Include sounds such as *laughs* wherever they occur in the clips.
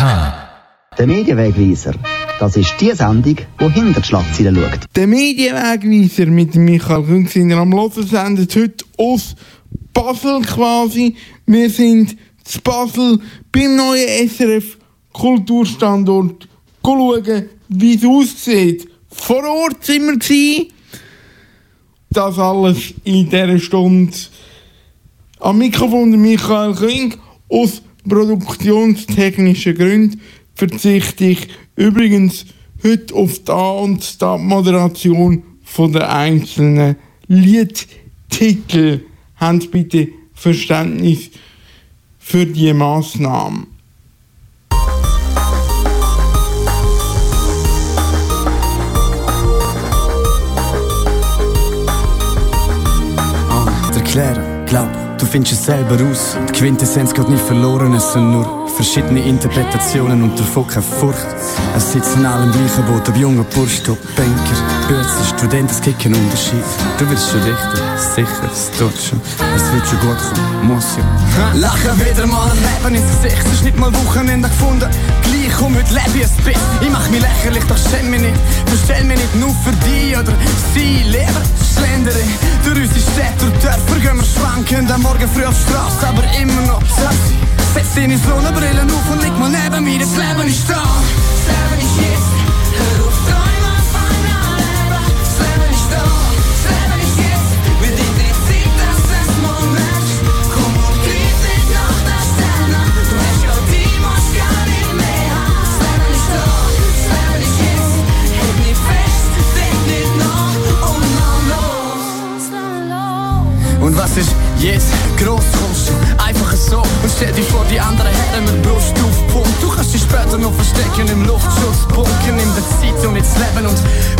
Der Medienwegweiser. Das ist die Sendung, die hinter die Schlagzeilen schaut. Der Medienwegweiser mit Michael Küng sind am Hören sendet heute aus Basel quasi. Wir sind zu Basel beim neuen SRF Kulturstandort schauen, wie es aussieht. Vor Ort sind wir gewesen. Das alles in dieser Stunde. Am Mikrofon Michael Küng aus produktionstechnischen Gründen verzichte ich übrigens heute auf die An- und die Moderation von der einzelnen Liedtitel. Habt bitte Verständnis für die Massnahmen. Ah, erklären, glaub, du findest es selber aus. Die Quintessenz geht nicht verloren, es sind nur verschiedene Interpretationen und davon keine Furcht. Es sitzen alle im gleichen Boot, ob junger Bursch, ob Banker, Bürzer, Student, es gibt keinen Unterschied. Du wirst schon richten, sicher, es tut schon. Es wird schon gut kommen, muss ja. Lachen wieder mal ein Leben ins Gesicht, es ist nicht mal Wochenende gefunden. Gleich um heute lebe ich ein bisschen. Ich mach mich lächerlich, doch schäm mich nicht. Verstell mich nicht nur für die oder sie. Leben, schlendere durch unsere Städte und Dörfer gehen wir schwanken. Am Morgen früh auf Straße, aber immer noch sexy. Setz deine Sonnenbrille auf und leg mal neben mir, das Leben ist da. Das Leben ist jetzt. Später noch verstecken im Luftschutzbunker. Nimm dir Zeit und jetzt leben und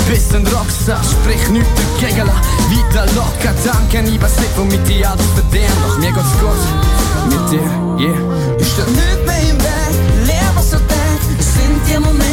bist ein Rockstar. Sprich nichts dagegen, lass weiter locker. Danke, ich weiß nicht, womit ich alles verdiene. Doch mir geht's gut mit dir, yeah. Ich steh nicht mehr im Weg, leer was du denkst. Sind die Momente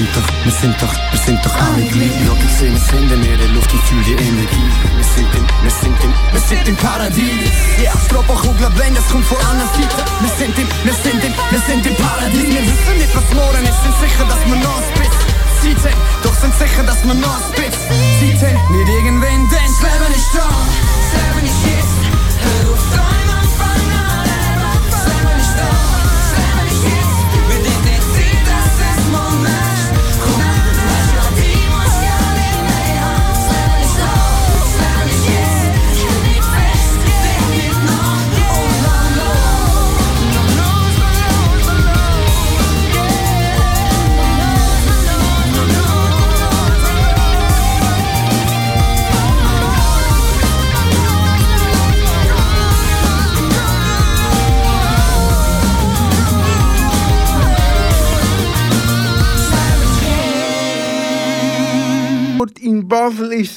sind doch, wir sind doch, wir sind doch alle gleich. Schau, ich seh es hinter mir, die Luft und fühl die Energie. Wir sind im, wir sind im, wir sind im Paradies. Ja, Stropperkugler blend, das kommt von anderen Seite. Wir sind im, wir sind im, wir sind im Paradies. Wir wissen nicht, was morgen ist, sind sicher, dass wir noch Zeit haben. Doch sind sicher, dass wir noch Zeit haben. Nicht irgendwen, denn das Leben ist da. Das Leben ist jetzt. Hör auf, träumen,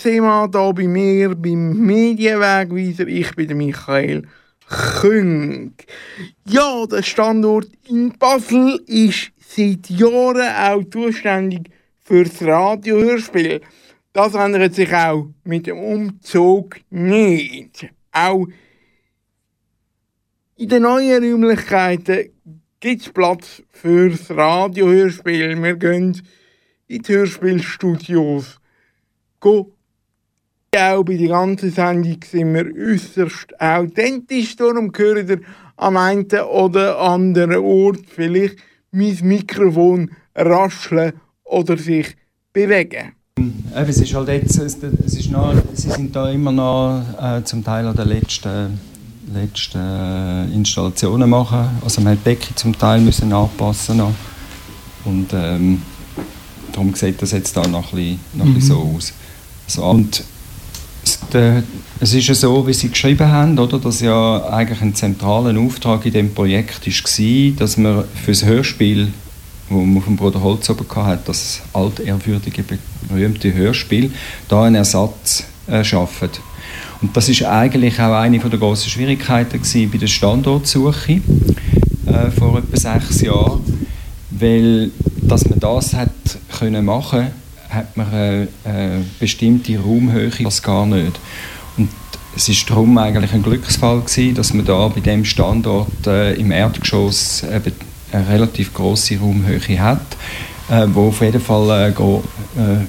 Sema da bei mir beim Medienwegweiser. Ich bin der Michael Küng. Ja, der Standort in Basel ist seit Jahren auch zuständig für das Radiohörspiel. Das ändert sich auch mit dem Umzug nicht. Auch in den neuen Räumlichkeiten gibt es Platz für das Radiohörspiel. Wir gehen in die Hörspielstudios. Go. Auch bei der ganzen Sendung sind wir äußerst authentisch. Darum hören ihr am einen oder anderen Ort vielleicht mein Mikrofon rascheln oder sich bewegen. Eben, es ist halt jetzt, es, ist noch, sie sind da immer noch äh, zum Teil an den letzten, letzten äh, Installationen machen. Also man hat die Decke zum Teil müssen anpassen noch. und ähm, darum sieht das jetzt da noch ein bisschen, noch ein bisschen so aus. So, und es, der, es ist ja so, wie Sie geschrieben haben, oder, dass ja eigentlich ein zentraler Auftrag in dem Projekt war, dass man für das Hörspiel, wo man auf dem Bruder Holz oben hatte, das altehrwürdige, berühmte Hörspiel, da einen Ersatz äh, schaffen. Und das ist eigentlich auch eine der grossen Schwierigkeiten bei der Standortsuche äh, vor etwa sechs Jahren, weil dass man das hat können machen, hat man eine, eine bestimmte Raumhöhe das gar nicht. Und es ist darum eigentlich ein Glücksfall gewesen, dass man da bei dem Standort äh, im Erdgeschoss eben eine relativ große Raumhöhe hat, äh, wo auf jeden Fall äh, äh,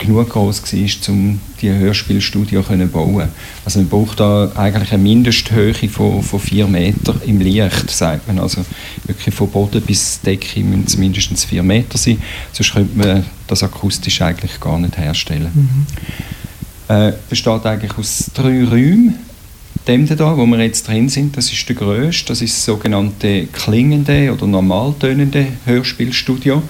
genug groß war, um die Hörspielstudio zu bauen. Also man braucht da eigentlich eine Mindesthöhe von, von 4 Meter im Licht, sagt man. Also wirklich von Boden bis Decke müssen es mindestens 4 Meter sein, sonst könnte man das akustisch eigentlich gar nicht herstellen. Äh, besteht eigentlich aus drei Räumen. Dem da, wo wir jetzt drin sind, das ist der grösste, das ist das sogenannte klingende oder normaltönende Hörspielstudio.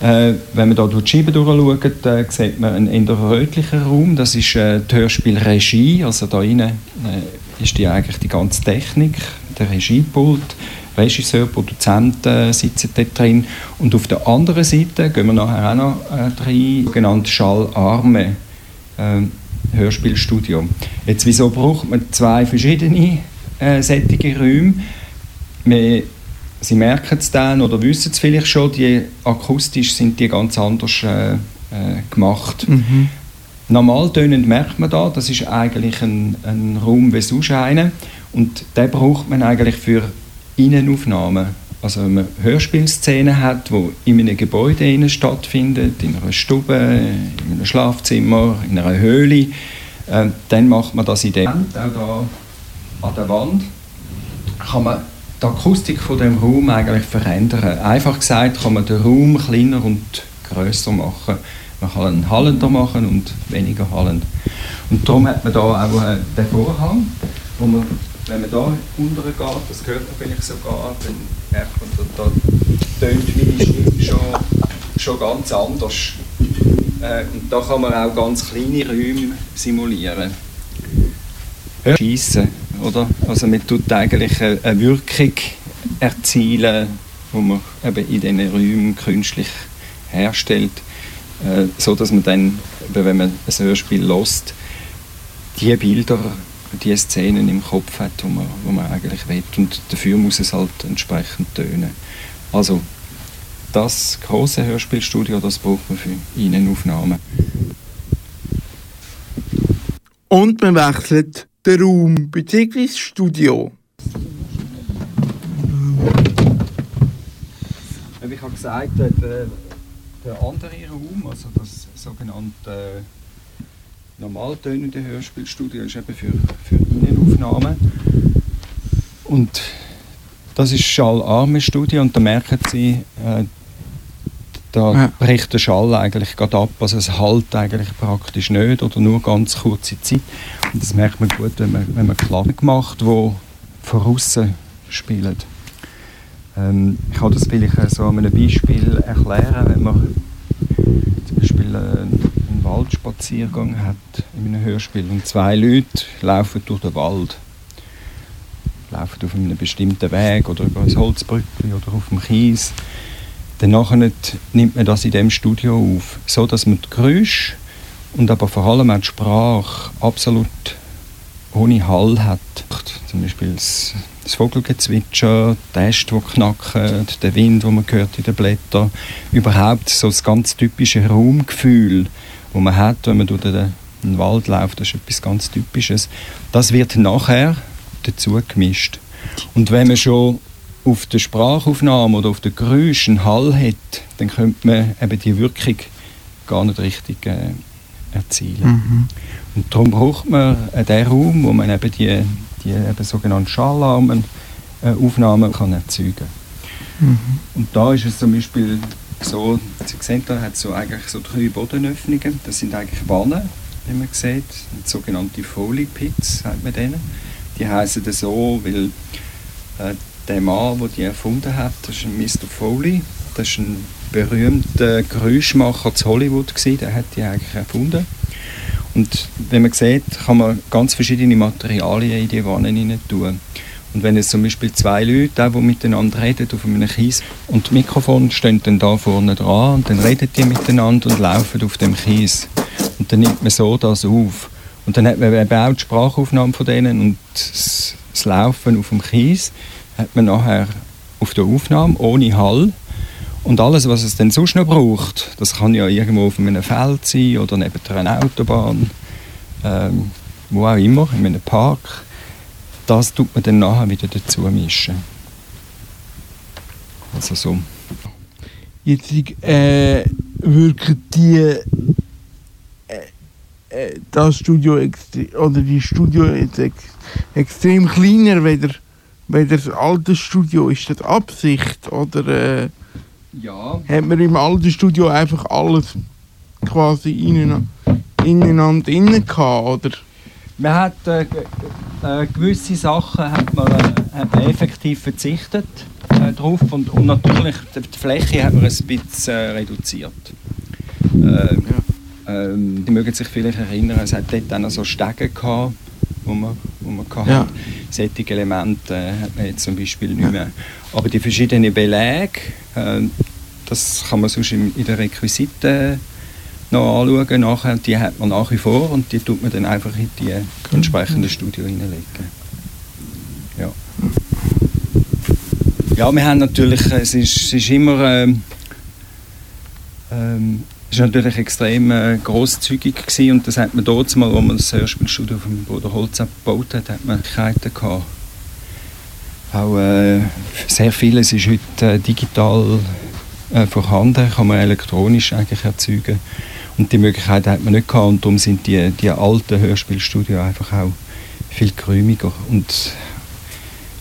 Äh, wenn man da durch die Scheibe durchschaut, äh, sieht man einen eher rötlichen Raum. Das ist äh, die Hörspielregie. Also da innen äh, ist die eigentlich die ganze Technik, der Regiepult. Regisseur, Produzenten sitzen dort drin. Und auf der anderen Seite gehen wir nachher auch noch äh, rein, sogenannte Schallarme. Äh, Hörspielstudio. Jetzt, wieso braucht man zwei verschiedene äh, solche Räume? Wir Sie merken es dann oder wissen es vielleicht schon, die akustisch sind die ganz anders äh, äh, gemacht. Mhm. Normal tönend merkt man da, das ist eigentlich ein, ein Raum wie sonst einer und den braucht man eigentlich für Innenaufnahmen. Also wenn man Hörspielszenen hat, die in einem Gebäude innen stattfindet, in einer Stube, in einem Schlafzimmer, in einer Höhle, äh, dann macht man das in dem. Auch da an der Wand kann man die Akustik von dem Raum eigentlich verändern. Einfach gesagt kann man den Raum kleiner und größer machen. Man kann ihn hallender machen und weniger hallend. Und darum hat man da auch äh, den Vorhang, wo man, wenn man da unten geht, das hört man vielleicht sogar, dann merkt man, da, da tönt meine Stimme schon, schon ganz anders. Äh, und da kann man auch ganz kleine Räume simulieren. Schiessen, oder? Also man tut eigentlich eine, Wirkung erzielen, die man eben in diesen Räumen künstlich herstellt, äh, so dass man dann, wenn man ein Hörspiel lost, die Bilder, die Szenen im Kopf hat, die man, wo man eigentlich will. Und dafür muss es halt entsprechend tönen. Also das große Hörspielstudio, das braucht man für Innenaufnahmen. Und man wechselt den Raum bzw. das Studio. Ich habe gesagt, der, der, der andere Raum, also das sogenannte normaltönende Hörspielstudio, ist eben für, für Innenaufnahmen. Und das ist schallarme Studio und da merken Sie, äh, da Ja. bricht der Schall eigentlich gerade ab, also es halt eigentlich praktisch nicht oder nur ganz kurze Zeit. Und das merkt man gut, wenn man, wenn man Klagen macht, die von außen spielen. Ähm, ich kann das vielleicht äh, so an einem Beispiel erklären, wenn man zum Beispiel äh, einen Waldspaziergang hat in einem Hörspiel und zwei Leute laufen durch den Wald. Laufen auf einem bestimmten Weg oder über ein Holzbrückli oder auf dem Kies. Dann nachher nimmt man das in dem Studio auf, so dass man die Geräusche und aber vor allem auch die Sprache absolut ohne Hall hat. Zum Beispiel das, das Vogelgezwitscher, die Äste, die knacken, der Wind, den man hört in den Blättern. Überhaupt so das ganz typische Raumgefühl, das man hat, wenn man durch den, den Wald läuft. Das ist etwas ganz Typisches. Das wird nachher dazu gemischt. Und wenn man schon auf der Sprachaufnahme oder auf den Geräuschen einen Hall hat, dann könnte man eben die Wirkung gar nicht richtig äh, erzielen. Und darum braucht man äh, den Raum, wo man eben die, die eben sogenannten Schallarmen äh, Aufnahmen kann erzeugen Und da ist es zum Beispiel so, Sie sehen, da hat so eigentlich so drei Bodenöffnungen. Das sind eigentlich Wannen, wie man sieht, sogenannte Foley Pits, sagt man denen. Die heißen das so, weil äh, der Mann, der die erfunden hat, das ist ein Mr. Foley. Das ist ein berühmter Geräuschmacher zu Hollywood gewesen, der hat die eigentlich erfunden. Und wenn man sieht, kann man ganz verschiedene Materialien in die Wanne hinein tun. Und wenn jetzt zum Beispiel zwei Leute, die miteinander reden auf einem Kies, und die Mikrofone stehen dann da vorne dran und dann reden die miteinander und laufen auf dem Kies. Und dann nimmt man so das auf. Und dann hat man eben auch die Sprachaufnahme von denen und das, das Laufen auf dem Kies hat man nachher auf der Aufnahme ohne Hall. Und alles, was es dann sonst noch braucht, das kann ja irgendwo auf einem Feld sein oder neben einer Autobahn, ähm, wo auch immer, in einem Park, das tut man dann nachher wieder dazu mischen. Also so. Jetzt äh, wirken die äh, äh, das Studio oder die Studio jetzt ex extrem kleiner weder weder das alte Studio. Ist das Absicht oder äh, Ja. hat man im alten Studio einfach alles quasi ineinander, ineinander innen gehabt, oder? Man hat äh, ge- äh, gewisse Sachen hat man, äh, hat man effektiv verzichtet äh, drauf und, und natürlich die, Fläche hat man ein bisschen äh, reduziert. Ähm, ähm, die mögen sich vielleicht erinnern, es hat dort auch noch so Stege gehabt, wo man, wo man gehabt Ja. hat. Solche Elemente äh, hat man jetzt zum Beispiel nicht mehr. Aber die verschiedenen Belege, äh, das kann man sonst in, in den Requisiten noch anschauen. Nachher, die hat man nach wie vor und die tut man dann einfach in die entsprechenden Studio hineinlegen. Ja. Ja, wir haben natürlich, es ist, es ist immer, ähm, ähm, ist natürlich extrem äh, grosszügig gewesen und das hat man dort mal, wo man das Hörspielstudio vom Bruder Holz gebaut hat, hat man Möglichkeiten gehabt. Auch äh, sehr vieles ist heute äh, digital äh, vorhanden, kann man elektronisch eigentlich erzeugen. Und die Möglichkeit hat man nicht gehabt und darum sind die, die alten Hörspielstudio einfach auch viel geräumiger und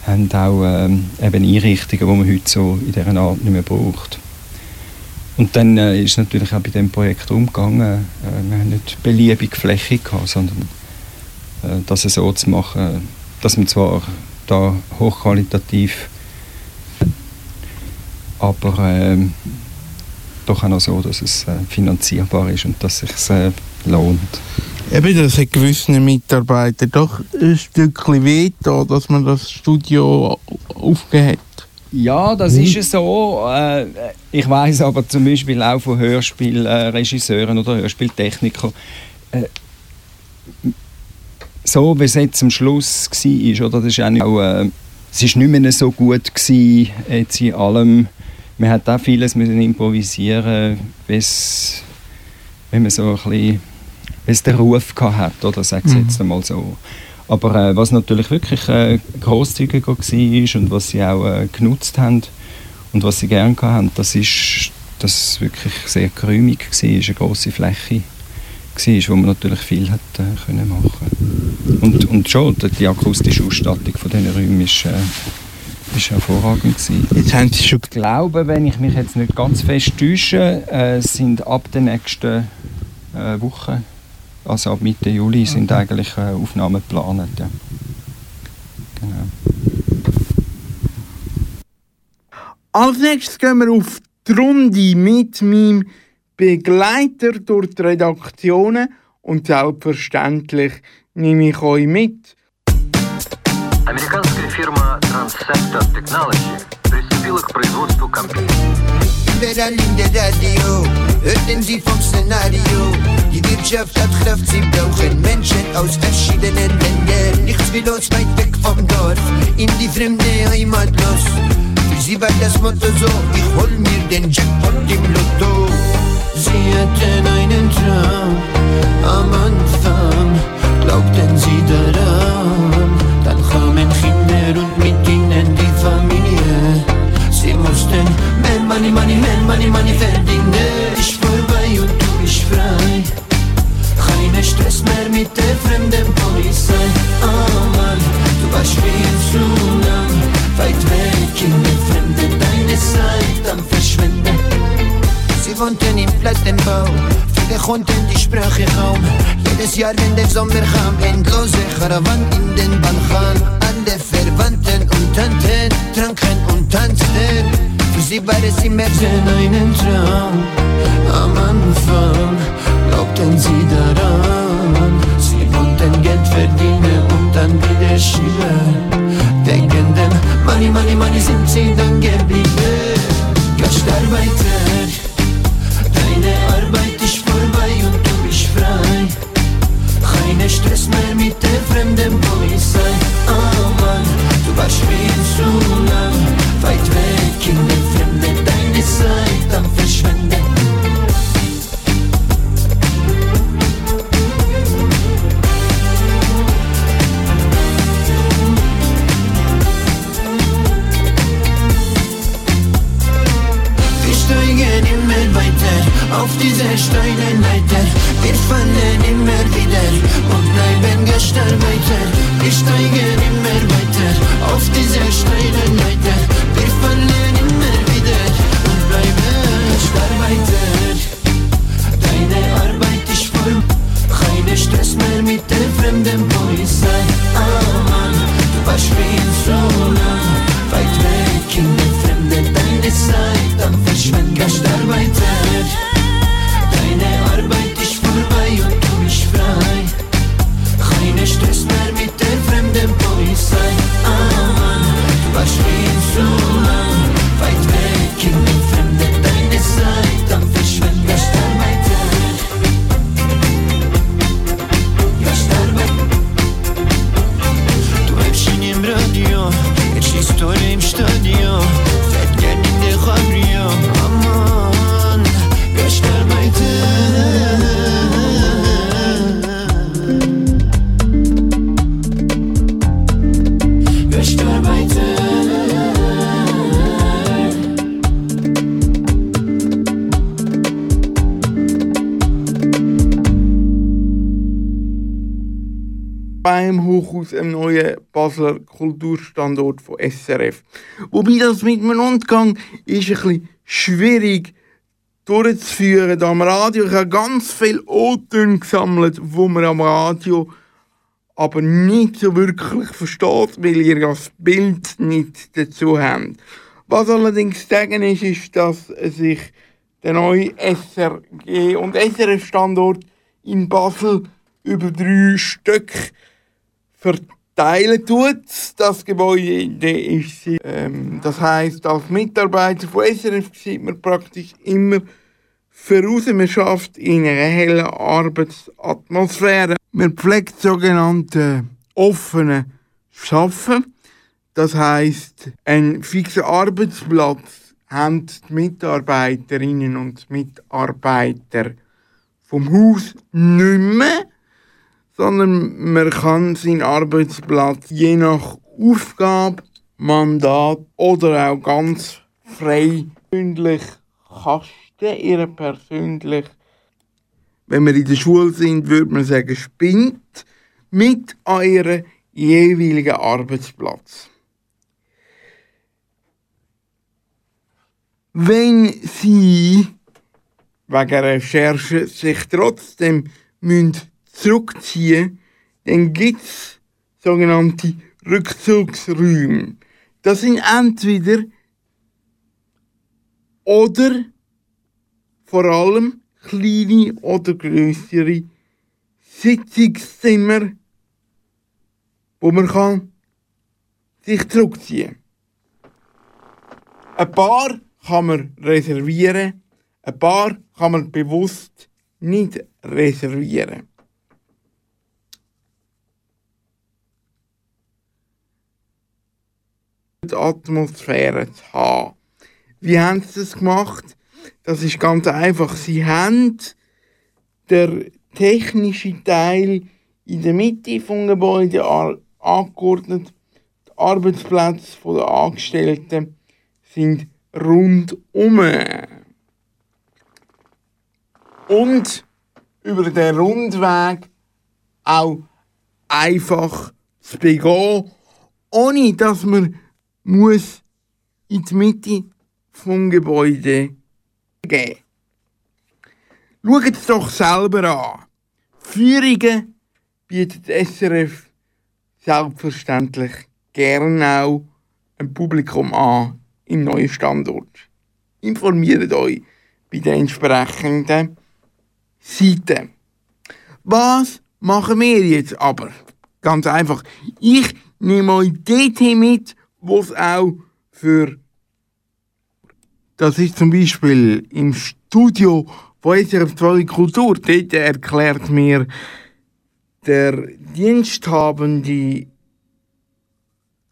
haben auch ähm, eben Einrichtungen, die man heute so in dieser Art nicht mehr braucht. Und dann äh, ist natürlich auch bei diesem Projekt umgegangen. Äh, wir haben nicht beliebige Fläche gehabt, sondern äh, das so zu machen, dass man zwar da hochqualitativ, aber ähm, doch auch noch so, dass es äh, finanzierbar ist und dass es sich äh, lohnt. Eben, das hat gewissen Mitarbeitern doch ein Stückchen weh da, dass man das Studio aufgehört hat. Ja, das ist es so. Äh, ich weiß aber zum Beispiel auch von Hörspielregisseuren oder Hörspieltechnikern, äh, so wie es jetzt am Schluss war, oder? Das ist auch nicht, auch, äh, es ist nicht mehr so gut gewesen, jetzt in allem. Man hat auch vieles müssen improvisieren, bis, wenn man so ein bisschen, es den Ruf gehabt hat, oder sag ich jetzt einmal so. Aber äh, was natürlich wirklich äh, grosszügiger war und was sie auch äh, genutzt haben und was sie gerne haben, das ist, dass es wirklich sehr geräumig war, eine grosse Fläche war, wo man natürlich viel hat, äh, können machen und, und schon, die- akustische Ausstattung von diesen Räumen ist, äh, ist hervorragend gewesen. Jetzt haben sie schon Ich glaube, wenn ich mich jetzt nicht ganz fest täusche, äh, sind ab der nächsten äh, Woche, also ab Mitte Juli, sind eigentlich äh, Aufnahmen geplant. Ja. Genau. Als nächstes gehen wir auf die Runde mit meinem Begleiter durch die Redaktionen und selbstverständlich nehme ich euch mit. Американская фирма Transceptor Technology приступила к производству компьютеров. In der Radio hörten sie vom Szenario. Die Wirtschaft hat Kraft, sie brauchen Menschen aus verschiedenen Ländern. Nichts wie los, weit weg vom Dorf, in die fremde Heimat los. Für sie war das Motto so, ich hol mir den Jackpot im Lotto. Sie hatten einen Traum am Anfang, glaubten sie daran. Dann kamen Kinder und mit ihnen die Familie. Mussten mehr Money, Money, mehr Money, Money verdienen. Ich vorbei und du bist frei. Keine Stress mehr mit der fremden Polizei. Oh Mann, du warst viel zu lang. Weit weg in der Fremde, deine Zeit am Verschwenden. Sie wohnten im Plattenbau, viele konnten die Sprache kaum. Jedes Jahr, wenn der Sommer kam, endlose Karawan in den Balkan. Freunde, Verwandten und Tanten tranken und tanzten. Für sie war es immer einen Traum. Am Anfang glaubten sie daran. Sie wollten Geld verdienen und dann wieder schüler. Wegen Money, Money, Money sind sie dann geblieben. Gastarbeiter. Beim Hochhaus, einem neuen Basler Kulturstandort von SRF. Wobei das mit dem Rundgang ist ein bisschen schwierig durchzuführen. Da am Radio, ich habe ganz viele O-Töne gesammelt, wo man am Radio aber nicht so wirklich versteht, weil ihr das Bild nicht dazu habt. Was allerdings sagen ist, ist, dass sich der neue SRG und SRF-Standort in Basel über drei Stück verteilen tut. Das Gebäude ist, ähm, das heißt, als Mitarbeiter von SRF sieht man praktisch immer voraus. Man schafft in einer hellen Arbeitsatmosphäre. Man pflegt sogenannte offene Schaffen. Das heißt, ein fixer Arbeitsplatz haben die Mitarbeiterinnen und Mitarbeiter vom Haus nicht mehr, sondern man kann seinen Arbeitsplatz je nach Aufgabe, Mandat oder auch ganz frei persönlich kasten, ihre persönlich, wenn wir in der Schule sind, würde man sagen, spinnt mit euren jeweiligen Arbeitsplatz. Wenn Sie wegen Recherche sich trotzdem müssen zurückziehen dann gibt es sogenannte Rückzugsräume. Das sind entweder oder vor allem kleine oder größere Sitzungszimmer, wo man kann sich zurückziehen Ein paar kann man reservieren, ein paar kann man bewusst nicht reservieren. Die Atmosphäre zu haben. Wie haben sie das gemacht? Das ist ganz einfach. Sie haben der technische Teil in der Mitte vom Gebäude a- angeordnet. Die Arbeitsplätze der Angestellten sind rundum. Und über den Rundweg auch einfach zu begehen, ohne dass man muss in die Mitte vom Gebäude gehen. Schaut es doch selber an. Führungen bietet SRF selbstverständlich gern auch ein Publikum an im neuen Standort. Informiert euch bei den entsprechenden Seiten. Was machen wir jetzt aber? Ganz einfach. Ich nehme euch dorthin mit, wo es auch für das ist zum Beispiel im Studio von SRF 2 Kultur. Dort erklärt mir der diensthabende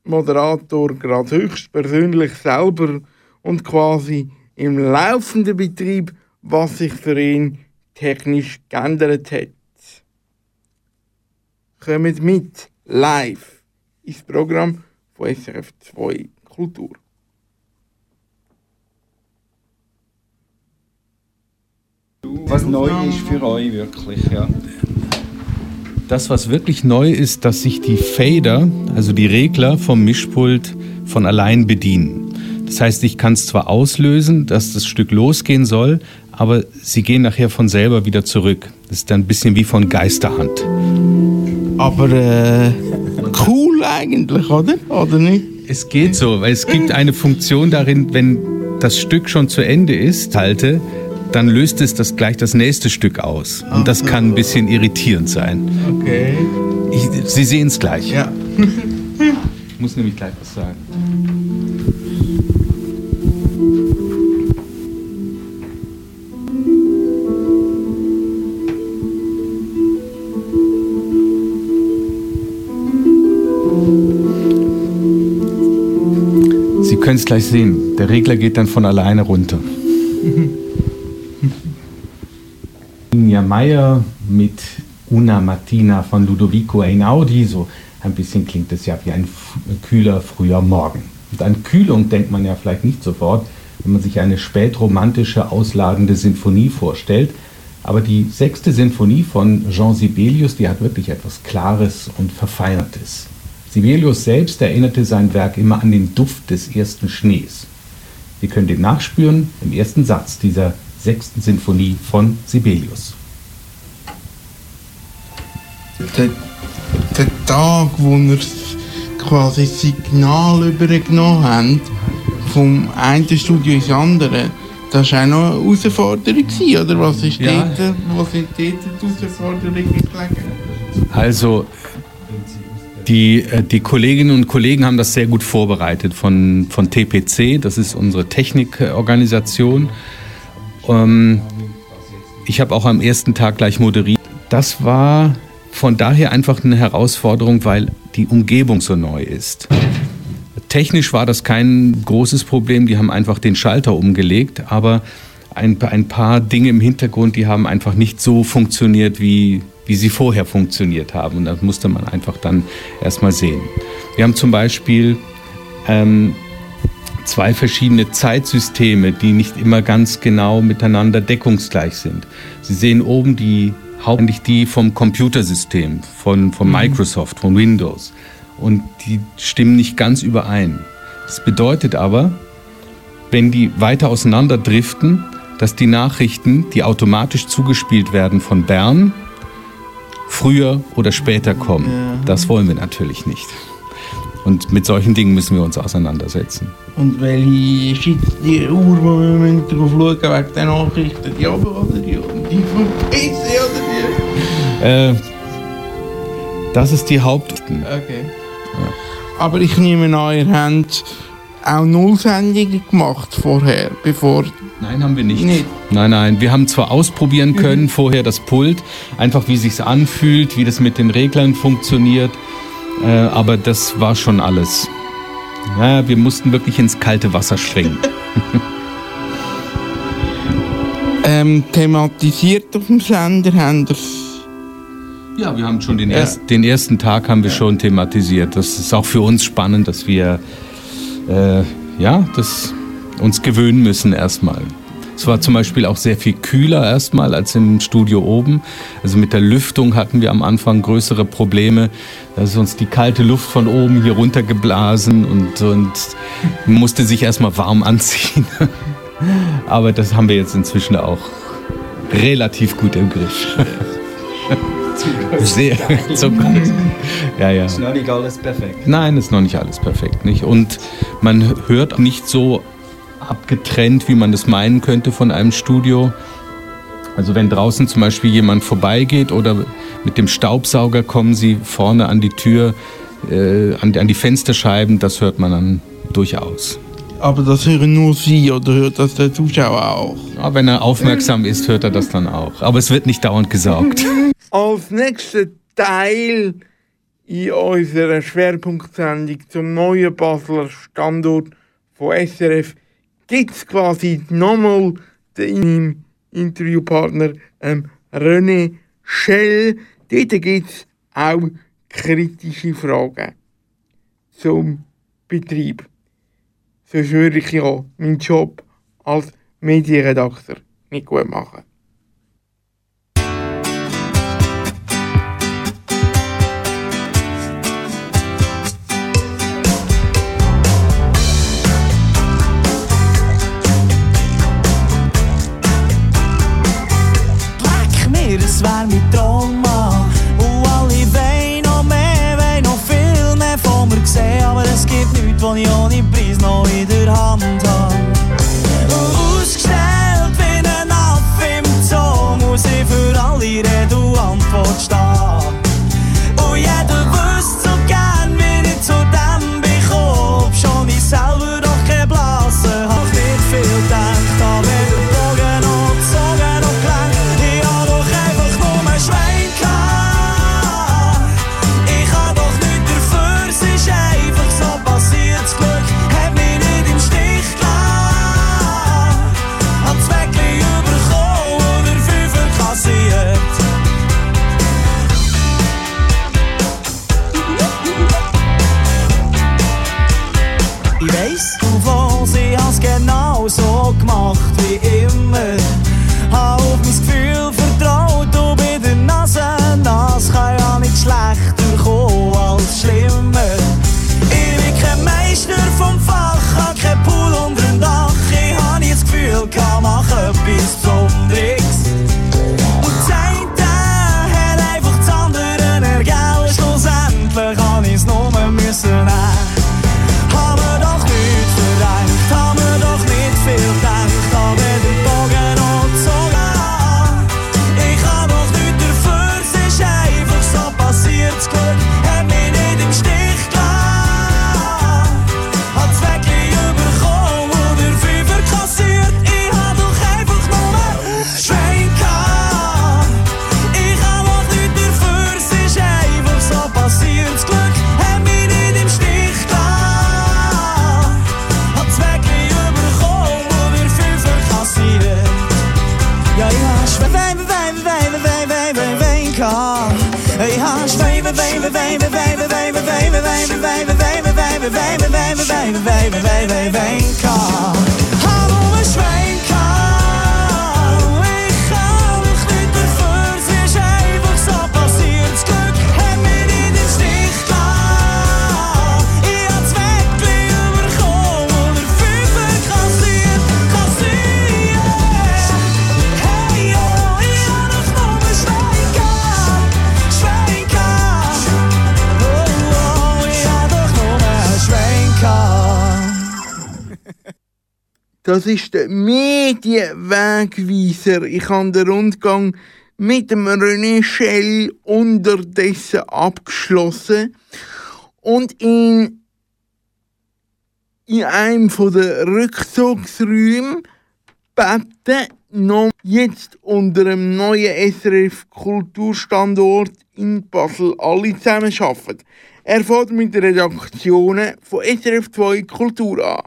Moderator gerade höchstpersönlich selber und quasi im laufenden Betrieb, was sich für ihn technisch geändert hat. Kommt mit live ins Programm von SRF 2 Kultur. Was neu ist für euch wirklich, ja. Das, was wirklich neu ist, dass sich die Fader, also die Regler vom Mischpult von allein bedienen. Das heißt, ich kann es zwar auslösen, dass das Stück losgehen soll, aber sie gehen nachher von selber wieder zurück. Das ist dann ein bisschen wie von Geisterhand. Aber äh, cool eigentlich, oder? Oder nicht? Es geht so, weil es gibt eine Funktion darin, wenn das Stück schon zu Ende ist, halte, dann löst es das gleich das nächste Stück aus. Und das kann ein bisschen irritierend sein. Okay. Ich, Sie sehen es gleich. Ja. Ich muss nämlich gleich was sagen. Können es gleich sehen. Der Regler geht dann von alleine runter. Ninja Meyer mit Una Mattina von Ludovico Einaudi. So ein bisschen klingt es ja wie ein kühler früher Morgen. Und an Kühlung denkt man ja vielleicht nicht sofort, wenn man sich eine spätromantische, ausladende Sinfonie vorstellt. Aber die sechste Sinfonie von Jean Sibelius, die hat wirklich etwas Klares und Verfeinertes. Sibelius selbst erinnerte sein Werk immer an den Duft des ersten Schnees. Wir können den nachspüren im ersten Satz dieser sechsten Sinfonie von Sibelius. Der, der Tag, wo wir quasi das Signal übergenommen haben, vom einen Studio ins andere, das war auch noch eine Herausforderung, gewesen, oder? Was ist Ja. dort, wo sind dort die Herausforderungen gelegen? Also die, äh, die Kolleginnen und Kollegen haben das sehr gut vorbereitet von, von TPC, das ist unsere Technikorganisation. Ähm, ich habe auch am ersten Tag gleich moderiert. Das war von daher einfach eine Herausforderung, weil die Umgebung so neu ist. Technisch war das kein großes Problem, die haben einfach den Schalter umgelegt, aber ein, ein paar Dinge im Hintergrund, die haben einfach nicht so funktioniert, wie, wie sie vorher funktioniert haben. Und das musste man einfach dann erstmal sehen. Wir haben zum Beispiel ähm, zwei verschiedene Zeitsysteme, die nicht immer ganz genau miteinander deckungsgleich sind. Sie sehen oben die hauptsächlich die vom Computersystem, von, von Microsoft, von Windows. Und die stimmen nicht ganz überein. Das bedeutet aber, wenn die weiter auseinander driften, dass die Nachrichten, die automatisch zugespielt werden von Bern, früher oder später kommen. Das wollen wir natürlich nicht. Und mit solchen Dingen müssen wir uns auseinandersetzen. Und welche ist jetzt die Uhr, die wir müssen drauf schauen wegen der Nachrichten? Die oben oder die unten? Die vom PC oder die? Äh, das ist die Haupt... Okay. Aber ich nehme an, ihr habt auch Nullsendungen gemacht vorher, bevor... Nein, haben wir nicht. Nicht. Nein, nein. Wir haben zwar ausprobieren können vorher das Pult, einfach wie sich's anfühlt, wie das mit den Reglern funktioniert, äh, aber das war schon alles. Ja, wir mussten wirklich ins kalte Wasser springen. *laughs* Ähm, thematisiert auf dem Sender haben ihr Ja, wir haben schon den, erst, den ersten Tag haben wir schon thematisiert. Das ist auch für uns spannend, dass wir äh, ja, das uns gewöhnen müssen erstmal. Es war zum Beispiel auch sehr viel kühler erstmal als im Studio oben. Also mit der Lüftung hatten wir am Anfang größere Probleme. Da ist uns die kalte Luft von oben hier runtergeblasen und, und musste sich erstmal warm anziehen. *laughs* Aber das haben wir jetzt inzwischen auch relativ gut im Griff. *laughs* Sehr zum Glück. Ja, ja. Ist noch nicht alles perfekt. Nein, ist noch nicht alles perfekt, nicht? Und man hört nicht so abgetrennt, wie man das meinen könnte von einem Studio. Also wenn draußen zum Beispiel jemand vorbeigeht oder mit dem Staubsauger kommen sie vorne an die Tür, äh, an, an die Fensterscheiben, das hört man dann durchaus. Aber das hören nur Sie oder hört das der Zuschauer auch? Aber wenn er aufmerksam ist, hört er das dann auch. Aber es wird nicht dauernd gesaugt. *laughs* Als nächster Teil in unserer Schwerpunktsendung zum neuen Basler Standort von SRF gibt es quasi nochmal den Interviewpartner ähm, René Schell. Dort gibt es auch kritische Fragen zum Betrieb. Sonst würde ich ja meinen Job als gut machen. Leck mir, es wär mein Trauma. Und alle wollen noch mehr, wollen noch viel mehr von mir sehen. Aber es gibt nichts, was ich ohne Preis noch in der Hand habe. Und Ausgestellt wie ein Affe im Zoo, muss ich für alle Rede Antwort stehen. wij, wij, wij, wij, wij. Das ist der Medienwegweiser. Ich habe den Rundgang mit dem René Schell unterdessen abgeschlossen und in, in einem der Rückzugsräume beten noch jetzt unter dem neuen SRF Kulturstandort in Basel alle zusammen arbeiten. Er fährt mit den Redaktionen von SRF 2 Kultur an.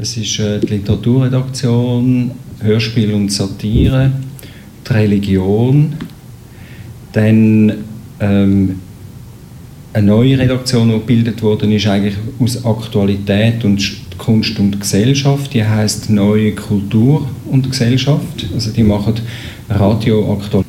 Es ist äh, die Literaturredaktion, Hörspiel und Satire, die Religion, dann ähm, eine neue Redaktion, die gebildet worden ist, eigentlich aus Aktualität und Kunst und Gesellschaft. Die heißt Neue Kultur und Gesellschaft. Also die machen Radio aktuell.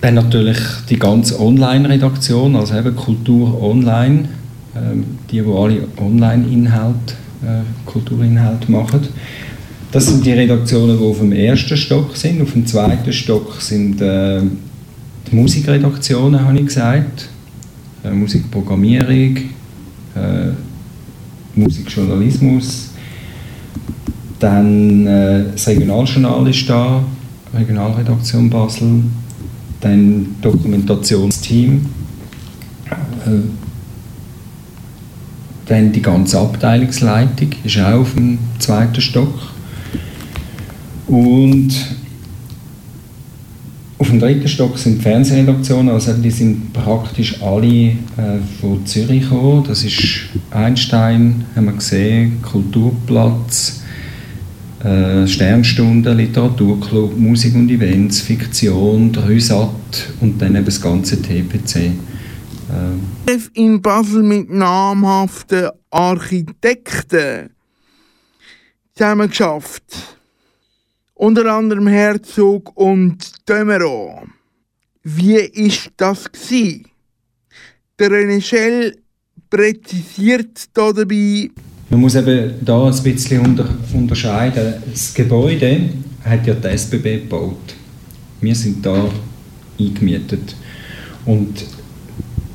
Dann natürlich die ganze Online-Redaktion, also eben Kultur Online, ähm, die, die alle Online-Inhalte, äh, Kulturinhalte machen. Das sind die Redaktionen, die auf dem ersten Stock sind. Auf dem zweiten Stock sind äh, die Musikredaktionen, habe ich gesagt. Äh, Musikprogrammierung, äh, Musikjournalismus. Dann äh, das Regionaljournal ist da, Regionalredaktion Basel, dann Dokumentationsteam, dann die ganze Abteilungsleitung ist auch auf dem zweiten Stock. Und auf dem dritten Stock sind die Fernsehredaktionen, also die sind praktisch alle äh, von Zürich gekommen. Das ist Einstein, haben wir gesehen, Kulturplatz, äh, Sternstunde, Literaturclub, Musik und Events, Fiktion, der und dann eben das ganze TPC. Äh, in Basel mit namhaften Architekten zusammen geschafft. Unter anderem Herzog und Dömero. Wie ist das gsi? Der René Schell präzisiert da dabei, Man muss eben da ein bisschen unter, unterscheiden. Das Gebäude hat ja die SBB gebaut. Wir sind da eingemietet. Und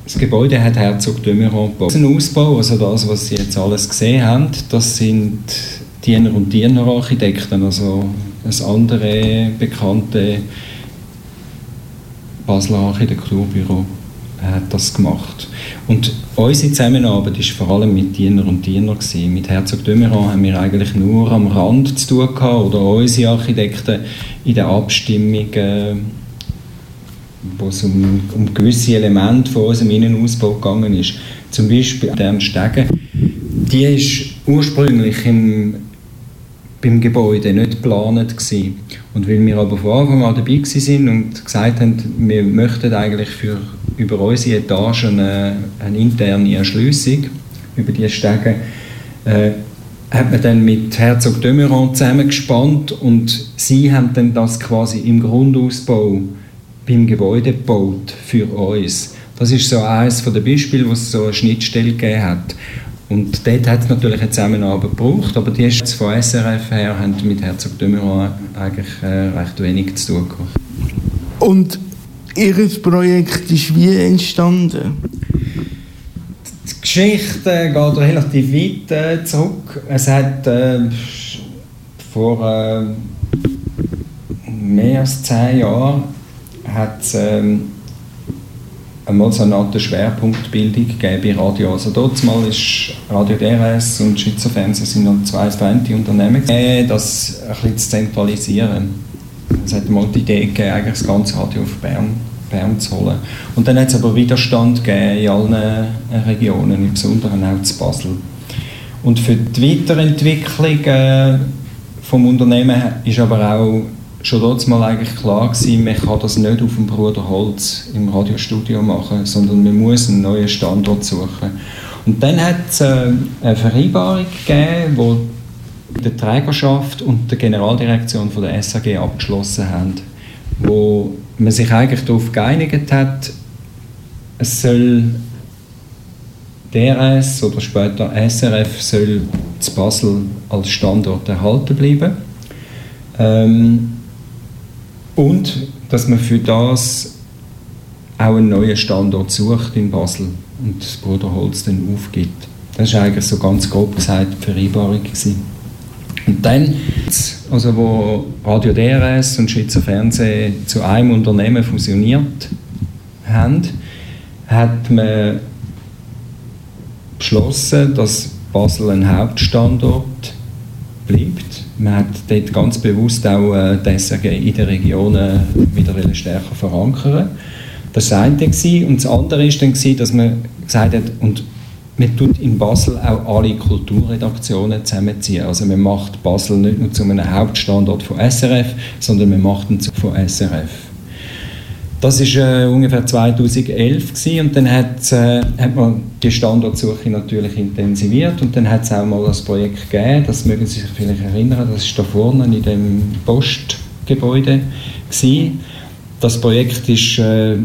das Gebäude hat Herzog de Meuron gebaut. Ein Ausbau, also das, was Sie jetzt alles gesehen haben, das sind Diener und Dienerarchitekten, also ein andere bekannte Basler Architekturbüro hat das gemacht. Und unsere Zusammenarbeit war vor allem mit Diener und Diener. Gewesen. Mit Herzog de Meuron haben wir eigentlich nur am Rand zu tun gehabt, oder unsere Architekten in den Abstimmungen, wo es um, um gewisse Elemente von unserem Innenausbau gegangen ist. Zum Beispiel der Stege. Die ist ursprünglich im, beim Gebäude nicht geplant gewesen. Und weil wir aber von Anfang an dabei waren und gesagt haben, wir möchten eigentlich für, über unsere Etage eine, eine interne Erschliessung über die Stege, äh, hat man dann mit Herzog de Meuron zusammengespannt und sie haben dann das quasi im Grundausbau beim Gebäude gebaut für uns. Das ist so eines der Beispiele, wo es so eine Schnittstelle gegeben hat. Und dort hat es natürlich eine Zusammenarbeit gebraucht, aber die ist von SRF her haben mit Herzog de Meuron eigentlich äh, recht wenig zu tun gehabt. Und Ihr Projekt ist wie entstanden? Die Geschichte geht relativ weit äh, zurück. Es hat äh, vor äh, mehr als zehn Jahren hat es ähm, einmal so eine Art Schwerpunktbildung gegeben bei Radio. Also dort mal ist Radio DRS und Schweizer Fernsehen sind noch zwei vereinte Unternehmen, äh, das ein bisschen zu zentralisieren. Es hat mal die Idee gegeben, eigentlich das ganze Radio auf Bern, Bern zu holen. Und dann hat es aber Widerstand gegeben in allen äh, Regionen, im Besonderen auch zu Basel. Und für die Weiterentwicklung äh, vom Unternehmen ist aber auch schon dort mal eigentlich klar gewesen, man kann das nicht auf dem Bruder Holz im Radiostudio machen, sondern man muss einen neuen Standort suchen. Und dann hat es äh, eine Vereinbarung gegeben, wo die Trägerschaft und die Generaldirektion von der SAG abgeschlossen haben, wo man sich eigentlich darauf geeinigt hat, es soll DRS oder später SRF soll zu Basel als Standort erhalten bleiben. Ähm, und dass man für das auch einen neuen Standort sucht in Basel und das Bruderholz dann aufgibt. Das war eigentlich so ganz grob gesagt die Vereinbarung. Gewesen. Und dann, also wo Radio DRS und Schweizer Fernsehen zu einem Unternehmen fusioniert haben, hat man beschlossen, dass Basel ein Hauptstandort bleibt. Man hat dort ganz bewusst auch äh, SRG in den Regionen wieder stärker verankern. Das war das eine. Und das andere war dann, dass man gesagt hat, und man tut in Basel auch alle Kulturredaktionen zusammenziehen. Also man macht Basel nicht nur zu einem Hauptstandort von SRF, sondern man macht ihn von SRF. Das war äh, ungefähr 2011 gewesen, und dann hat, äh, hat man die Standortsuche natürlich intensiviert und dann hat es auch mal das Projekt gegeben, das mögen Sie sich vielleicht erinnern, das ist da vorne in dem Postgebäude gewesen. Das Projekt ist äh,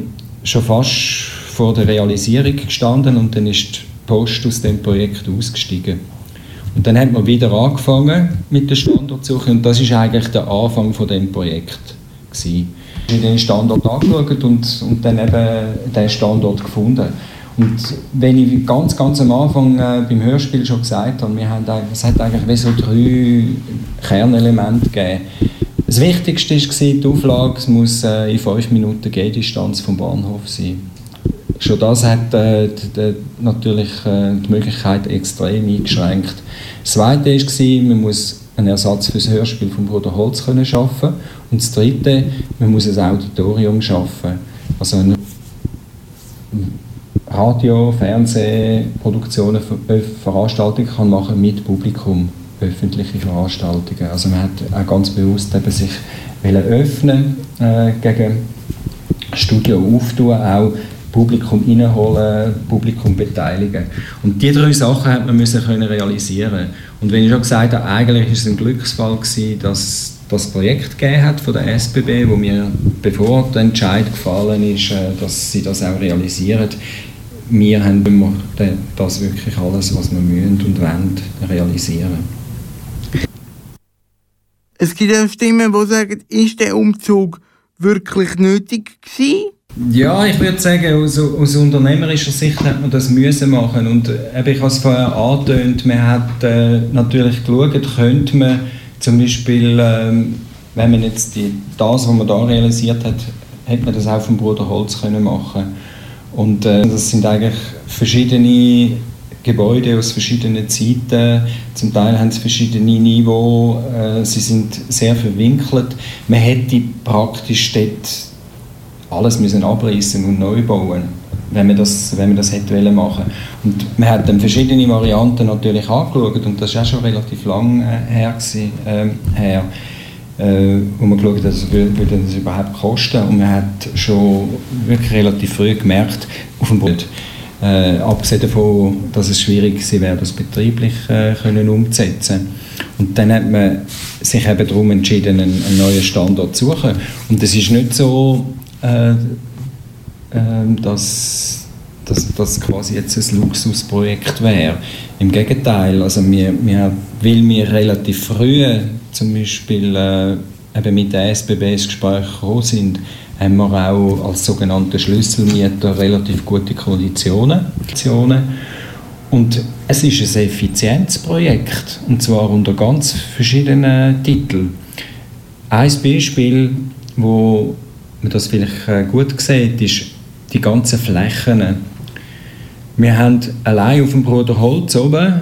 schon fast vor der Realisierung gestanden und dann ist die Post aus dem Projekt ausgestiegen. Und dann hat man wieder angefangen mit der Standortsuche und das ist eigentlich der Anfang von dem Projekt gewesen. Ich habe den Standort angeschaut und, und dann eben den Standort gefunden. Und wenn ich ganz, ganz am Anfang äh, beim Hörspiel schon gesagt habe, wir haben, es hat eigentlich wie so drei Kernelemente gegeben. Das Wichtigste war die Auflage, es muss äh, in fünf Minuten Gehdistanz vom Bahnhof sein. Schon das hat äh, d- d- natürlich äh, die Möglichkeit extrem eingeschränkt. Das Zweite war, man muss einen Ersatz für das Hörspiel von Bruder Holz können schaffen und das Dritte, man muss ein Auditorium schaffen. Also ein Radio, Fernsehproduktionen, äh, Veranstaltungen kann machen mit Publikum, öffentliche Veranstaltungen. Also man hat auch ganz bewusst eben sich öffnen äh, gegen Studio auftun, auch Publikum reinholen, Publikum beteiligen. Und diese drei Sachen hat man müssen können realisieren. Und wenn ich schon gesagt habe, eigentlich ist es ein Glücksfall gewesen, dass das Projekt gegeben hat von der SBB, wo mir bevor der Entscheid gefallen ist, äh, dass sie das auch realisieren. Wir haben das wirklich alles, was wir müssen und wollen, realisieren. Es gibt auch Stimmen, die sagen, ist der Umzug wirklich nötig gewesen? Ja, ich würde sagen, aus, aus unternehmerischer Sicht hat man das müssen machen und äh, ich habe es vorher angetönt, man hat äh, natürlich geschaut, könnte man zum Beispiel, ähm, wenn man jetzt die, das, was man da realisiert hat, hätte man das auch vom Bruder Holz können machen und äh, das sind eigentlich verschiedene Gebäude aus verschiedenen Zeiten. Zum Teil haben sie verschiedene Niveaus. Äh, sie sind sehr verwinkelt. Man hätte praktisch dort alles müssen abreißen und neu bauen, wenn man das, wenn man das hätte machen. Und man hat dann verschiedene Varianten natürlich angeschaut und das ist auch schon relativ lang äh, her, gewesen, ähm, her äh, wo man geschaut hat, also, würde das überhaupt kosten und man hat schon wirklich relativ früh gemerkt, auf dem Boden, äh, abgesehen davon, dass es schwierig wäre, das betrieblich äh, können umzusetzen. Und dann hat man sich eben darum entschieden, einen, einen neuen Standort zu suchen. Und es ist nicht so, äh, ähm, dass dass das quasi jetzt ein Luxusprojekt wäre. Im Gegenteil, also wir, wir, weil wir relativ früh zum Beispiel äh, eben mit der SBB ins Gespräch gekommen sind, haben wir auch als sogenannte Schlüsselmieter relativ gute Konditionen. Und es ist ein Effizienzprojekt, und zwar unter ganz verschiedenen Titeln. Ein Beispiel, wo man das vielleicht äh, gut sieht, ist die ganzen Flächen. Wir haben allein auf dem Bruder Holz oben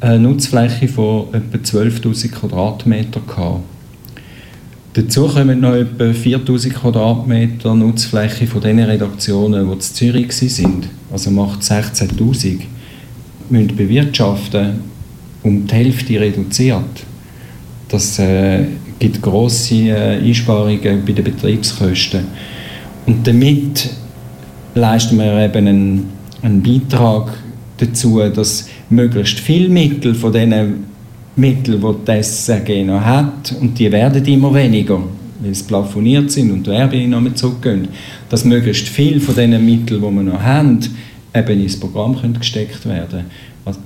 eine Nutzfläche von etwa 12'000 Quadratmeter. Dazu kommen noch etwa 4'000 Quadratmeter Nutzfläche von den Redaktionen, die in Zürich waren. Also macht 16'000. Müssen bewirtschaften, um die Hälfte reduziert. Das äh, gibt grosse äh, Einsparungen bei den Betriebskosten. Und damit leisten wir eben einen, einen Beitrag dazu, dass möglichst viele Mittel von diesen Mitteln, die die SRG noch hat, und die werden immer weniger, weil sie plafoniert sind und die Werbeeinnahmen zurückgehen, dass möglichst viel von diesen Mitteln, die wir noch haben, eben ins Programm können gesteckt werden Also,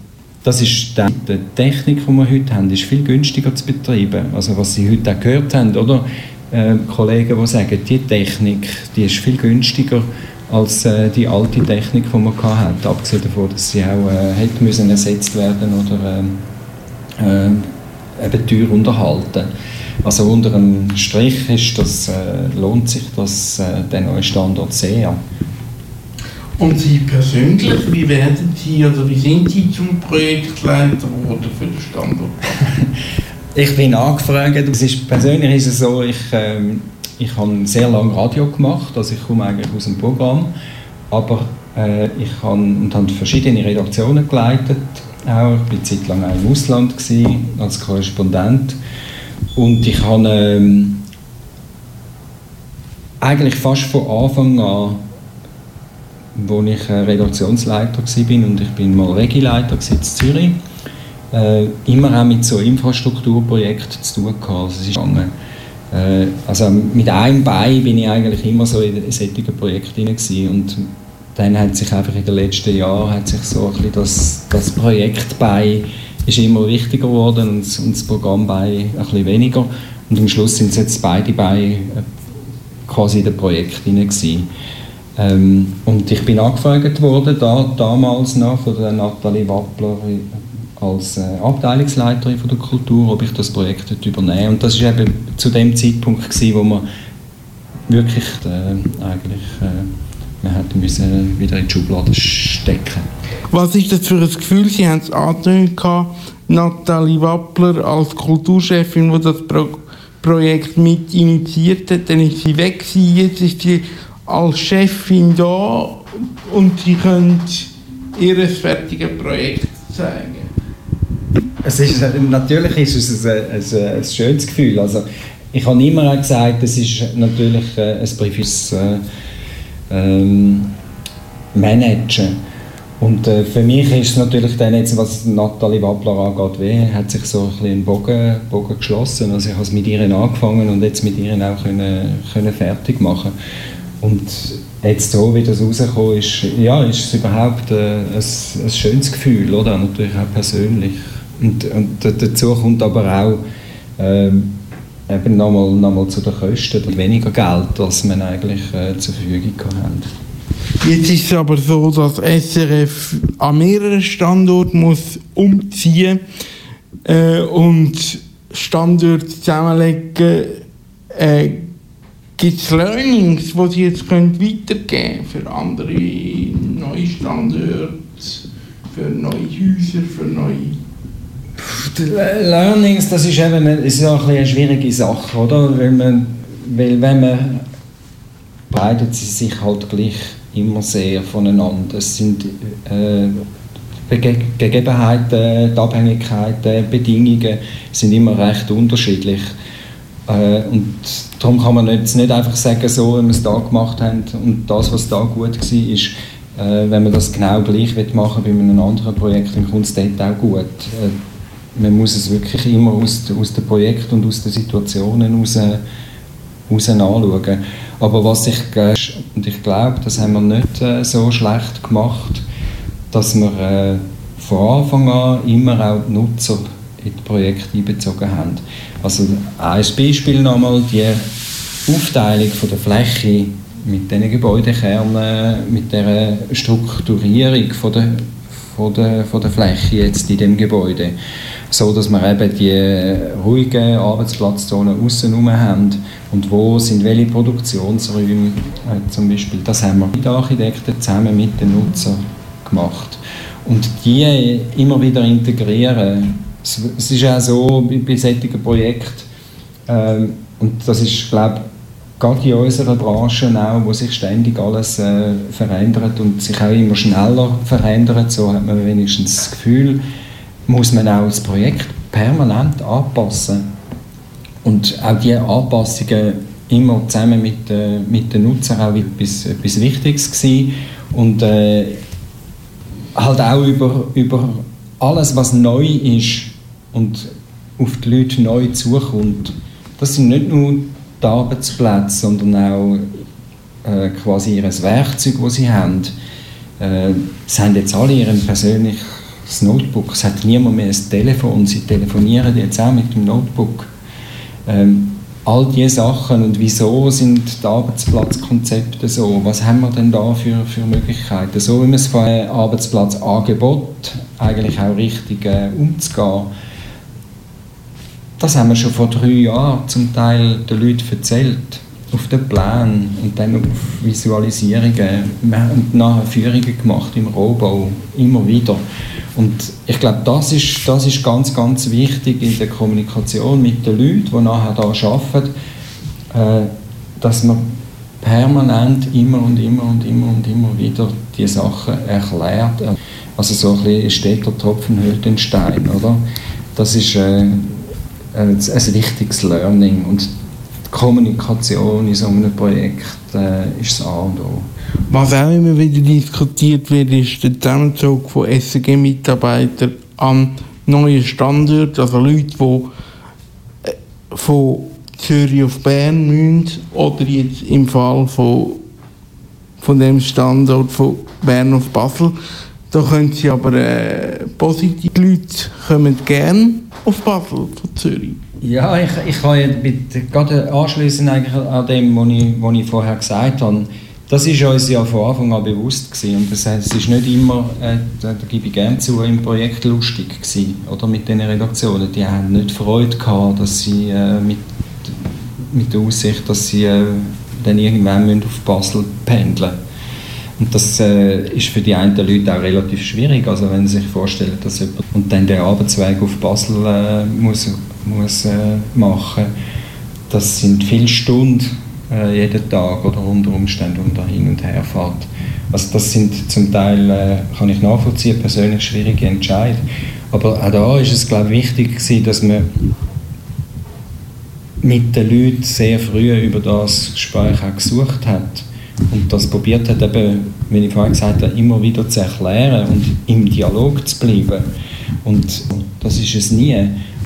das ist die, die Technik, die wir heute haben, ist viel günstiger zu betreiben. Also was Sie heute auch gehört haben, oder? Äh, Kollegen, die sagen, die Technik, die ist viel günstiger als äh, die alte Technik, die man hatte. Abgesehen davon, dass sie auch äh, hätte müssen ersetzt werden oder äh, eben teuer unterhalten. Also unter einem Strich ist das, äh, lohnt sich das, äh, der neue Standort sehr. Und Sie persönlich, wie werden Sie oder wie sind Sie zum Projektleiter geworden für den Standort? *laughs* Ich bin angefragt. Es ist, persönlich ist es so, ich, ähm, ich habe sehr lange Radio gemacht, also ich komme eigentlich aus dem Programm, aber äh, ich habe und habe verschiedene Redaktionen geleitet. Auch. Ich war Zeit lang auch im Ausland gewesen, als Korrespondent und ich habe ähm, eigentlich fast von Anfang an, wo ich äh, Redaktionsleiter war und ich bin mal Regileiter in Zürich, äh, immer auch mit so Infrastrukturprojekten zu tun gehabt. Also, es ist gegangen. Äh, also mit einem Bein bin ich eigentlich immer so in solchen Projekten drin und dann hat sich einfach in den letzten Jahren hat sich so ein das, das Projektbein ist immer wichtiger geworden und, und das Programmbein ein bisschen weniger und am Schluss sind es jetzt beide Beine äh, quasi in dem Projekt drin. Ähm, und ich bin angefragt worden, da, damals noch von der Nathalie Wappler als äh, Abteilungsleiterin von der Kultur, ob ich das Projekt übernehme. Und das war eben zu dem Zeitpunkt, gewesen, wo wir wirklich äh, eigentlich äh, wir hätten müssen wieder in die Schublade stecken. Was ist das für ein Gefühl? Sie haben es angetönt, gehabt, Nathalie Wappler als Kulturchefin, die das Pro Projekt mit initiiert hat, dann ist sie weg gewesen, jetzt ist sie als Chefin da und sie können ihr fertiges Projekt zeigen. Es ist, natürlich ist es ein, ein, ein schönes Gefühl. Also, ich habe immer auch gesagt, es ist natürlich äh, ein privates äh, ähm, Managen. Und äh, für mich ist es natürlich dann jetzt, was Nathalie Wappler angeht, wie, hat sich so ein bisschen ein Bogen, Bogen geschlossen. Also ich habe es mit ihr angefangen und jetzt mit ihr auch können, können fertig machen. Und jetzt so, wie das rausgekommen ist, ja, ist es überhaupt äh, ein, ein schönes Gefühl, oder? Natürlich auch persönlich. Und, und dazu kommt aber auch ähm, eben nochmal noch zu den Kosten, weniger Geld, als man eigentlich äh, zur Verfügung haben. Jetzt ist es aber so, dass SRF an mehreren Standorten muss umziehen äh, und Standorte zusammenlegen. Äh, Gibt es Learnings, die Sie jetzt können weitergeben für andere neue Standorte, für neue Häuser, für neue... Learnings, das ist eben eine, ist bisschen eine schwierige Sache, oder? Weil, man, weil wenn man breitet sie sich halt gleich immer sehr voneinander. Es sind äh, Gegebenheiten, Abhängigkeiten, Bedingungen sind immer recht unterschiedlich. Äh, und darum kann man jetzt nicht einfach sagen, so, wenn wir es da gemacht haben und das, was da gut war, ist, äh, wenn man das genau gleich will machen wie bei einem anderen Projekt, dann kommt es dort auch gut. Äh, man muss es wirklich immer aus, aus dem Projekt und aus den Situationen heraus, heraus anschauen. Aber was ich, und ich glaube, das haben wir nicht äh, so schlecht gemacht, dass wir äh, von Anfang an immer auch die Nutzer in das Projekt einbezogen haben. Also ein Beispiel nochmal, die Aufteilung von der Fläche mit diesen Gebäudekernen, mit der Strukturierung von der, von der, von der Fläche jetzt in dem Gebäude, so dass wir eben die ruhigen Arbeitsplatzzonen außen haben und wo sind welche Produktionsräume äh, zum Beispiel, das haben wir mit Architekten zusammen mit den Nutzern gemacht. Und die immer wieder integrieren. Es, ist auch so bei, bei solchen Projekten, ähm, und das ist, glaube ich, gerade in unserer Branche auch, wo sich ständig alles äh, verändert und sich auch immer schneller verändert, so hat man wenigstens das Gefühl, muss man auch das Projekt permanent anpassen. Und auch diese Anpassungen immer zusammen mit, äh, mit den Nutzern auch etwas, etwas Wichtiges gewesen. Und äh, halt auch über, über alles, was neu ist und auf die Leute neu zukommt. Das sind nicht nur die Arbeitsplätze, sondern auch äh, quasi ihr Werkzeug, das sie haben. Äh, sie haben jetzt alle ihr persönliches Notebook. Es hat niemand mehr ein Telefon. Sie telefonieren jetzt auch mit dem Notebook. Ähm, all diese Sachen und wieso sind die Arbeitsplatzkonzepte so? Was haben wir denn da für, für Möglichkeiten? So wie man es von einem Arbeitsplatzangebot eigentlich auch richtig äh, umzugehen. Das haben wir schon vor drei Jahren zum Teil den Leuten erzählt. Auf den Plänen und dann auf Visualisierungen. Wir haben nachher Führungen gemacht im Rohbau, immer wieder. Und ich glaube, das ist, das ist ganz, ganz wichtig in der Kommunikation mit den Leuten, die nachher da arbeiten, äh, dass man permanent immer und immer und immer und immer wieder die Sachen erklärt. Also so ein bisschen steht der Tropfen höhlt den Stein, oder? Das ist äh, ein, ein wichtiges Learning und die Kommunikation in so einem Projekt äh, ist das A und O. Was auch immer wieder diskutiert wird, ist der Zusammenzug von SEG-Mitarbeitern an neue Standorte, also Leute, die äh, von Zürich auf Bern müssen oder jetzt im Fall von, von dem Standort von Bern auf Basel. Da können sie aber äh, positiv, die Leute kommen gerne auf Basel von Zürich. Ja, ich, ich kann ja mit, gerade anschließen eigentlich an dem, was ich, ich vorher gesagt habe. Das ist uns ja von Anfang an bewusst gewesen. und das heißt, es ist nicht immer, äh, da, gebe ich gerne zu, im Projekt lustig gewesen, oder mit den Redaktionen. Die haben nicht Freude gehabt, dass sie äh, mit, mit der Aussicht, dass sie äh, dann irgendwann müssen auf Basel pendeln und das äh, ist für die einen Leute auch relativ schwierig. Also wenn sie sich vorstellen, dass jemand und dann den Arbeitsweg auf Basel äh, muss, muss äh, machen, das sind viele Stunden äh, jeden Tag oder unter Umständen, und da hin und her fährt. Also das sind zum Teil, äh, kann ich nachvollziehen, persönlich schwierige Entscheidungen. Aber auch da ist es, glaube ich, wichtig gewesen, dass man mit den Leuten sehr früh über das Gespräch auch gesucht hat und das probiert hat, eben, wie ich vorhin gesagt habe, immer wieder zu erklären und im Dialog zu bleiben. Und das ist es nie.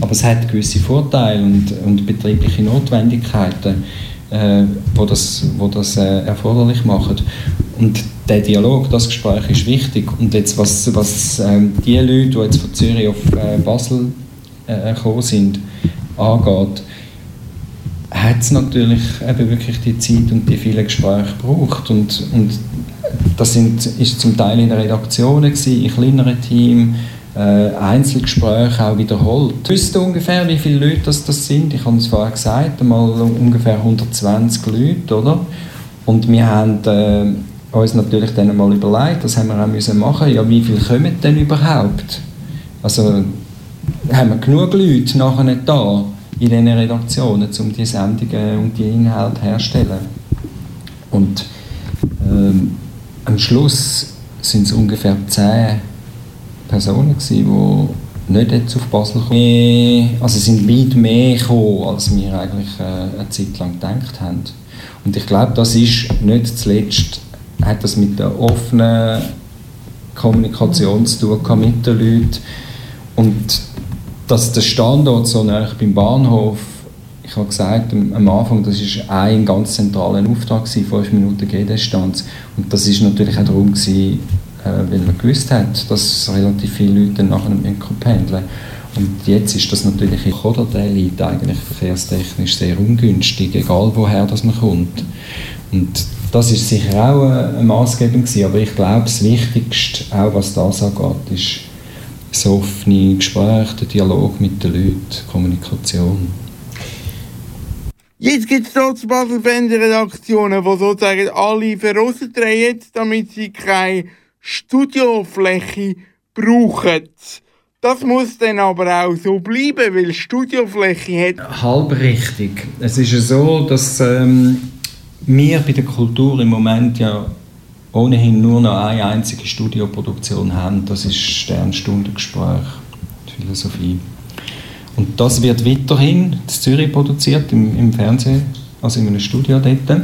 Aber es hat gewisse Vorteile und, und betriebliche Notwendigkeiten, äh, wo das, wo das äh, erforderlich machen. Und der Dialog, das Gespräch ist wichtig. Und jetzt, was, was äh, die Leute, die jetzt von Zürich auf äh, Basel äh, gekommen sind, angeht, hat es natürlich eben wirklich die Zeit und die vielen Gespräche gebraucht. Und, und das sind, ist zum Teil in Redaktionen, gewesen, in kleineren Teams, äh, Einzelgespräche auch wiederholt. Wisst ihr ungefähr, wie viele Leute das, das sind? Ich habe es vorher gesagt, einmal ungefähr 120 Leute, oder? Und wir haben äh, uns natürlich dann einmal überlegt, das haben wir auch müssen machen, ja, wie viele kommen denn überhaupt? Also haben wir genug Leute nachher da in diesen Redaktionen, um die Sendungen und die Inhalte herzustellen. Und ähm, am Schluss sind es ungefähr zehn Personen gewesen, die nicht jetzt auf Basel kamen. Also sind weit mehr gekommen, als wir eigentlich äh, eine Zeit lang gedacht haben. Und ich glaube, das ist nicht zuletzt, hat das mit der offenen Kommunikation zu tun mit den Leuten. Und dass der Standort so nah beim Bahnhof, ich habe gesagt am Anfang, das ist ein ganz zentraler Auftrag gewesen, fünf Minuten Gehdistanz. Und das ist natürlich auch darum gewesen, äh, weil man gewusst hat, dass relativ viele Leute nachher pendeln und jetzt ist das natürlich, der liegt eigentlich verkehrstechnisch sehr ungünstig, egal woher das man kommt. Und das ist sicher auch eine Maßgebung gewesen, aber ich glaube, das Wichtigste, auch was das angeht, ist das offene Gespräch, der Dialog mit den Leuten, Kommunikation. Jetzt gibt es trotz Basel Fernsehredaktionen, die sozusagen alle drehen, damit sie keine Studiofläche brauchen. Das muss dann aber auch so bleiben, weil Studiofläche hat. Halb richtig. Es ist ja so, dass ähm, wir bei der Kultur im Moment ja ohnehin nur noch eine einzige Studioproduktion haben. Das ist Sternstundengespräch, Philosophie. Und das wird weiterhin in Zürich produziert, im, im Fernsehen, also in einem Studio dort.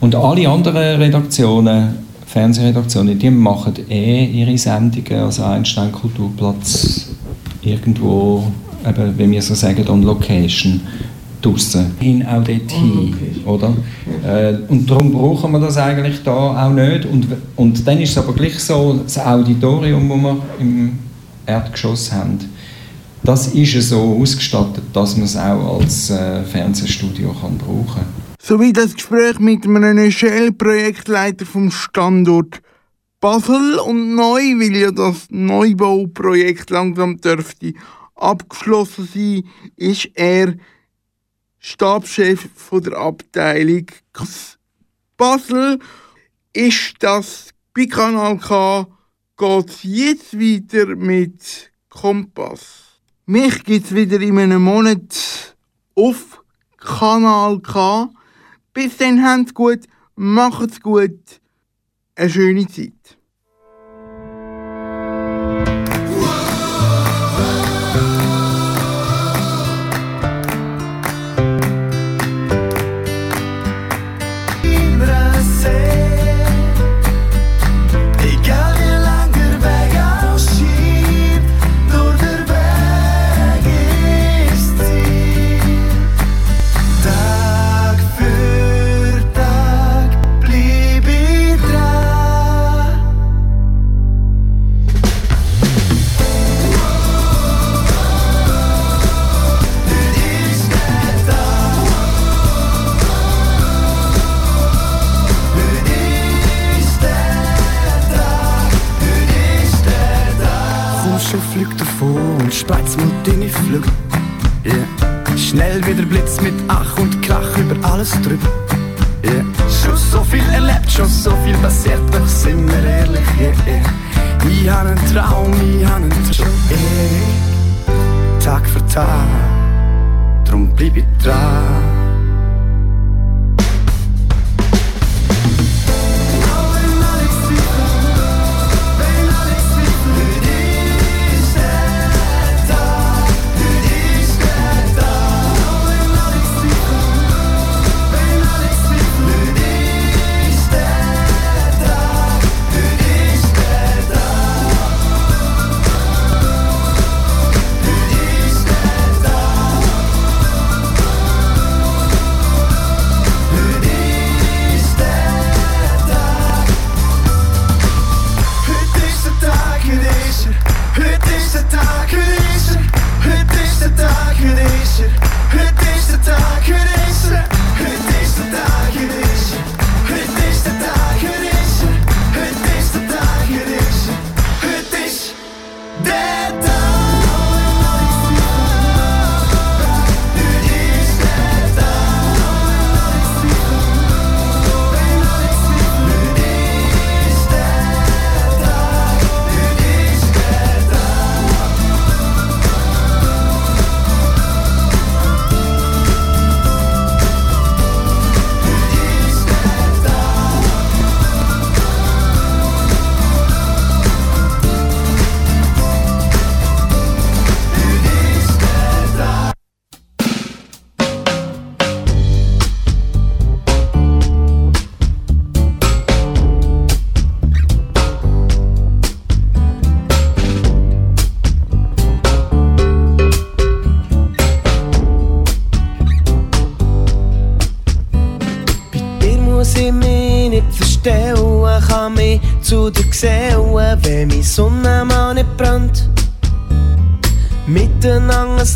Und alle anderen Redaktionen, Fernsehredaktionen, die machen eh ihre Sendungen, also Einstein Kulturplatz, irgendwo, eben, wenn wir so sagen, on Location draussen, hin auch dort hin, oder? Äh, und darum brauchen wir das eigentlich da auch nicht. Und, und dann ist es aber gleich so, das Auditorium, das wir im Erdgeschoss haben, das ist so ausgestattet, dass man es auch als äh, Fernsehstudio kann brauchen kann. Sowie das Gespräch mit einem Shell-Projektleiter vom Standort Basel und neu, weil ja das Neubauprojekt langsam dürfte abgeschlossen sein, ist er Stabschef von der Abteilung Basel. Ist das bei Kanal K geht jetzt weiter mit Kompass. Mich gibt es wieder in einem Monat auf Kanal K. Bis dann habt gut, macht's gut, eine schöne Zeit.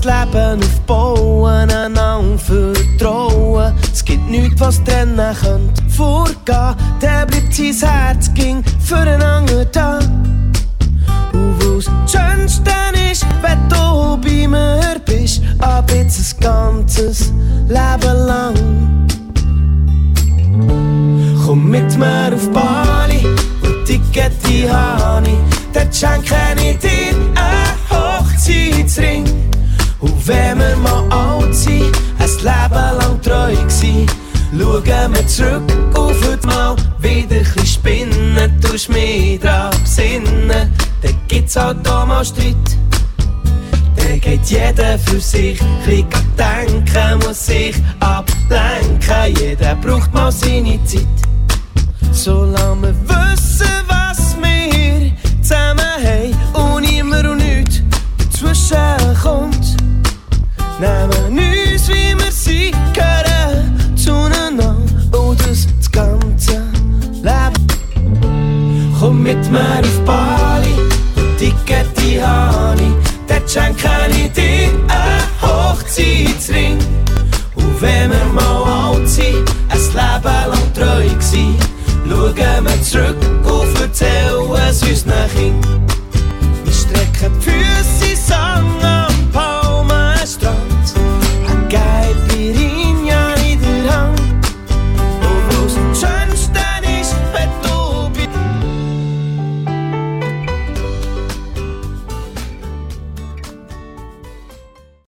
Leben aufbauen, einander vertrauen. Es gibt nichts, was trennen könnte. Vorgehen, der bleibt sein Herz ging füreinander da. Und weil's das Schönste ist, wenn du bei mir bist, ab jetzt ein ganzes Leben lang. Komm mit mir auf Bali und Ticket die Hani. Dort schenke ich dir einen Hochzeitsring. Wenn wir mal alt sind, ein Leben lang treu gsi, schauen wir zurück auf das Mal wieder ein bisschen spinnen. Tust mich dran besinnen, dann gibt's halt auch mal Streit. Dann geht jeder für sich, bisschen denken, muss sich ablenken. Jeder braucht mal seine Zeit. Solange wir wissen, was mit mir auf Bali. Und Ticket, die Hani, der schenke ich dir einen Hochzeitsring. Und wenn wir mal alt sind, ein Leben lang treu gewesen, schauen wir zurück und erzählen es unseren Kindern.